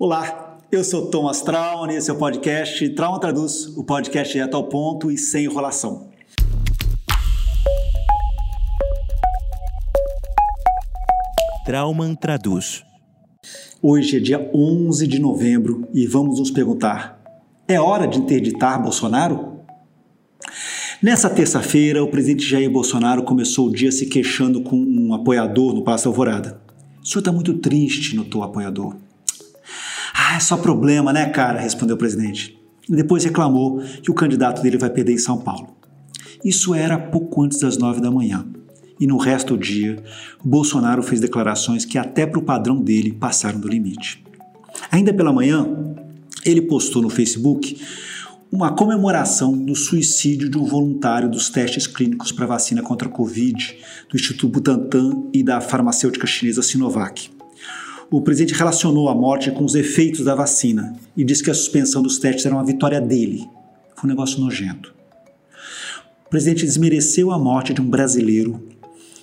Olá, eu sou Thomas Trauma e esse é o podcast Trauma Traduz, o podcast direto ao ponto e sem enrolação. Trauman Traduz. Hoje é dia 11 de novembro e vamos nos perguntar: é hora de interditar Bolsonaro? Nessa terça-feira, o presidente Jair Bolsonaro começou o dia se queixando com um apoiador no Palácio Alvorada. O senhor está muito triste, notou o apoiador. Ah, é só problema, né, cara? respondeu o presidente. E depois reclamou que o candidato dele vai perder em São Paulo. Isso era pouco antes das nove da manhã. E no resto do dia, Bolsonaro fez declarações que, até para o padrão dele, passaram do limite. Ainda pela manhã, ele postou no Facebook uma comemoração do suicídio de um voluntário dos testes clínicos para vacina contra a Covid do Instituto Butantan e da farmacêutica chinesa Sinovac o presidente relacionou a morte com os efeitos da vacina e disse que a suspensão dos testes era uma vitória dele. Foi um negócio nojento. O presidente desmereceu a morte de um brasileiro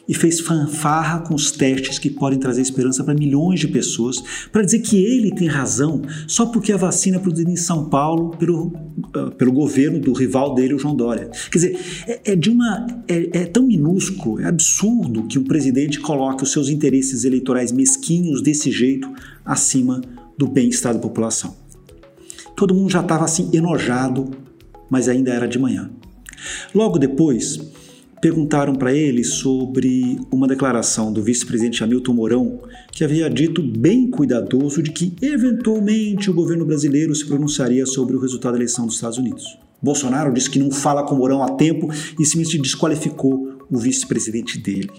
e fez fanfarra com os testes que podem trazer esperança para milhões de pessoas, para dizer que ele tem razão só porque a vacina é produzida em São Paulo pelo, uh, pelo governo do rival dele, o João Dória. Quer dizer, é, é de uma é, é, tão minúsculo, é absurdo que um presidente coloque os seus interesses eleitorais mesquinhos desse jeito acima do bem-estar da população. Todo mundo já estava assim enojado, mas ainda era de manhã. Logo depois, perguntaram para ele sobre uma declaração do vice-presidente Hamilton Mourão, que havia dito bem cuidadoso de que eventualmente o governo brasileiro se pronunciaria sobre o resultado da eleição dos Estados Unidos. Bolsonaro disse que não fala com Mourão a tempo e simplesmente desqualificou o vice-presidente dele.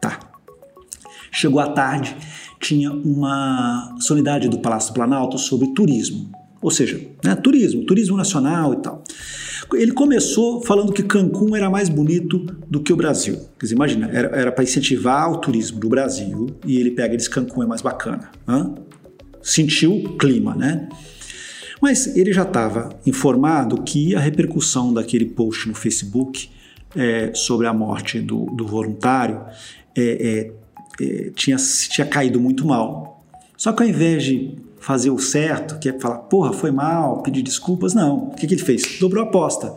Tá. Chegou à tarde, tinha uma solenidade do Palácio do Planalto sobre turismo, ou seja, né, turismo, turismo nacional e tal. Ele começou falando que Cancún era mais bonito do que o Brasil. Quer dizer, imagina, era para incentivar o turismo do Brasil e ele pega e diz Cancún é mais bacana. Hã? Sentiu o clima, né? Mas ele já estava informado que a repercussão daquele post no Facebook é, sobre a morte do, do voluntário é, é, é tinha, tinha caído muito mal. Só que ao invés de fazer o certo, que é falar, porra, foi mal, pedir desculpas. Não. O que, que ele fez? Dobrou a aposta.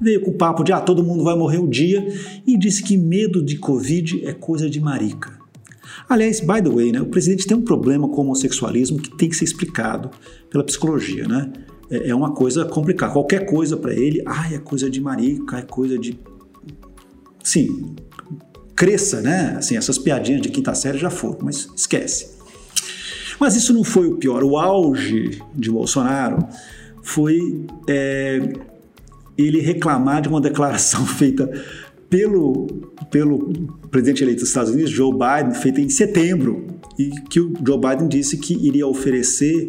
Veio com o papo de, ah, todo mundo vai morrer um dia e disse que medo de Covid é coisa de marica. Aliás, by the way, né, o presidente tem um problema com o homossexualismo que tem que ser explicado pela psicologia, né? É, é uma coisa complicada. Qualquer coisa para ele, ah, é coisa de marica, é coisa de. Sim, cresça, né? Assim, essas piadinhas de quinta série já foram, mas esquece. Mas isso não foi o pior. O auge de Bolsonaro foi é, ele reclamar de uma declaração feita pelo, pelo presidente eleito dos Estados Unidos, Joe Biden, feita em setembro, e que o Joe Biden disse que iria oferecer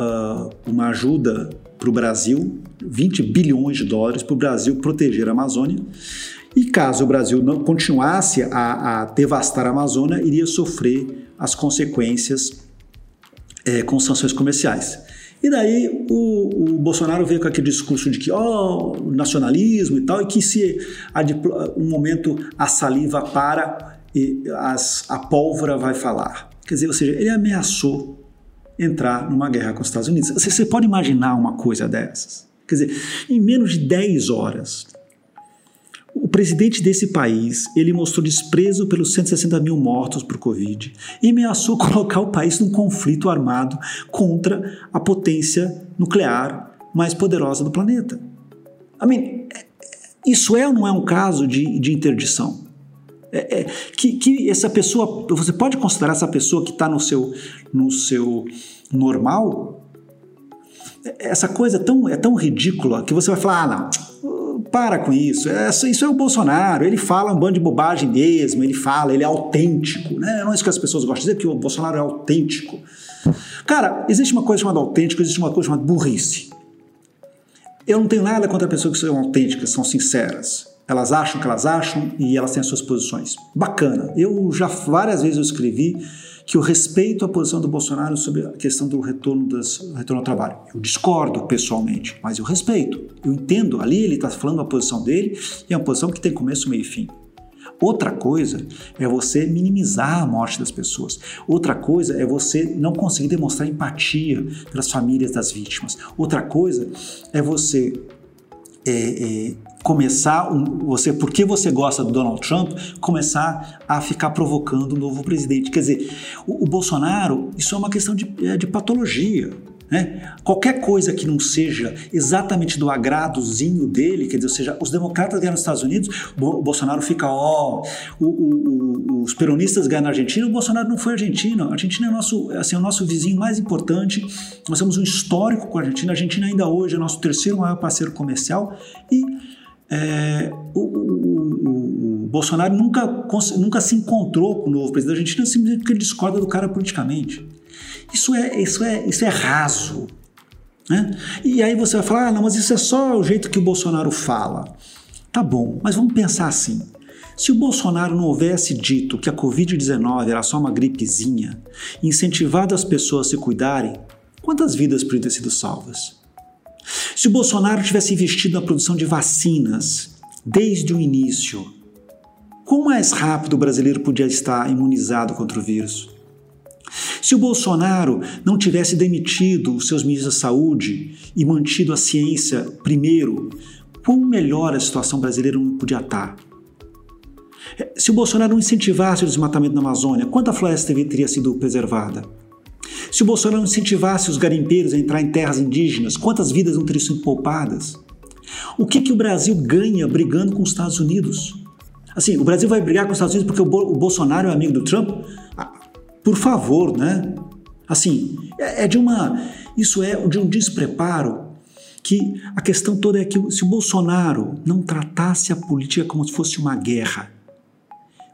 uh, uma ajuda para o Brasil, 20 bilhões de dólares para o Brasil proteger a Amazônia. E caso o Brasil não continuasse a, a devastar a Amazônia, iria sofrer as consequências é, com sanções comerciais. E daí o, o, Bolsonaro veio com aquele discurso de que, ó, oh, nacionalismo e tal, e que se a, um momento a saliva para e as, a pólvora vai falar. Quer dizer, ou seja, ele ameaçou entrar numa guerra com os Estados Unidos. Você, você pode imaginar uma coisa dessas? Quer dizer, em menos de 10 horas, o presidente desse país, ele mostrou desprezo pelos 160 mil mortos por Covid e ameaçou colocar o país num conflito armado contra a potência nuclear mais poderosa do planeta. I mean, isso é ou não é um caso de, de interdição? É, é, que, que essa pessoa, você pode considerar essa pessoa que está no seu, no seu normal? Essa coisa é tão, é tão ridícula que você vai falar, ah, não, para com isso. É, isso é o Bolsonaro. Ele fala um bando de bobagem mesmo. Ele fala, ele é autêntico. Né? Não é isso que as pessoas gostam de dizer, que o Bolsonaro é autêntico. Cara, existe uma coisa chamada autêntico, existe uma coisa chamada burrice. Eu não tenho nada contra pessoas que são autênticas, são sinceras. Elas acham o que elas acham e elas têm as suas posições. Bacana. Eu já várias vezes eu escrevi que eu respeito a posição do Bolsonaro sobre a questão do retorno, das, retorno ao trabalho. Eu discordo pessoalmente, mas eu respeito. Eu entendo, ali ele está falando a posição dele e é uma posição que tem começo, meio e fim. Outra coisa é você minimizar a morte das pessoas. Outra coisa é você não conseguir demonstrar empatia pelas famílias das vítimas. Outra coisa é você é, é, começar, você, porque você gosta do Donald Trump, começar a ficar provocando o um novo presidente. Quer dizer, o, o, Bolsonaro, isso é uma questão de, é, de patologia. Né? Qualquer coisa que não seja exatamente do agradozinho dele, quer dizer, ou seja, os democratas ganham nos Estados Unidos, o Bolsonaro fica, ó, o, o, os peronistas ganham na Argentina, o Bolsonaro não foi argentino. A Argentina é nosso, assim, é o nosso vizinho mais importante. Nós temos um histórico com a Argentina. A Argentina ainda hoje é nosso terceiro maior parceiro comercial e é, o, o, o, Bolsonaro nunca, nunca se encontrou com o novo presidente da Argentina simplesmente porque ele discorda do cara politicamente. Isso é, isso é, isso é raso. Né? E aí você vai falar, ah, não, mas isso é só o jeito que o Bolsonaro fala. Tá bom, mas vamos pensar assim. Se o Bolsonaro não houvesse dito que a Covid-19 era só uma gripezinha, incentivado as pessoas a se cuidarem, quantas vidas poderiam ter sido salvas? Se o Bolsonaro tivesse investido na produção de vacinas desde o início, quão mais rápido o brasileiro podia estar imunizado contra o vírus? Se o Bolsonaro não tivesse demitido os seus ministros da saúde e mantido a ciência primeiro, quão melhor a situação brasileira não podia estar? Se o Bolsonaro não incentivasse o desmatamento na Amazônia, quanta floresta teria sido preservada? Se o Bolsonaro incentivasse os garimpeiros a entrar em terras indígenas, quantas vidas não teriam sido poupadas? O que, que o Brasil ganha brigando com os Estados Unidos? Assim, o Brasil vai brigar com os Estados Unidos porque o, Bolsonaro é amigo do Trump? Por favor, né? Assim, é, é de uma. Isso é de um despreparo que a questão toda é que se o Bolsonaro não tratasse a política como se fosse uma guerra,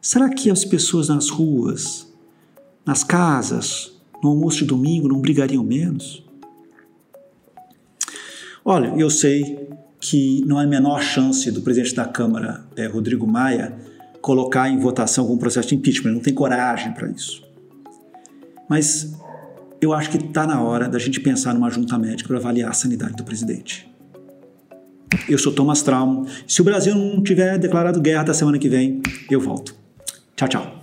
será que as pessoas nas ruas, nas casas, no almoço de domingo não brigariam menos? Olha, eu sei que não há a menor chance do presidente da Câmara, é, Rodrigo Maia, colocar em votação algum processo de impeachment, ele não tem coragem para isso. Mas eu acho que está na hora da gente pensar numa junta médica para avaliar a sanidade do presidente. Eu sou Thomas Traum. Se o Brasil não tiver declarado guerra da semana que vem, eu volto. Tchau, tchau.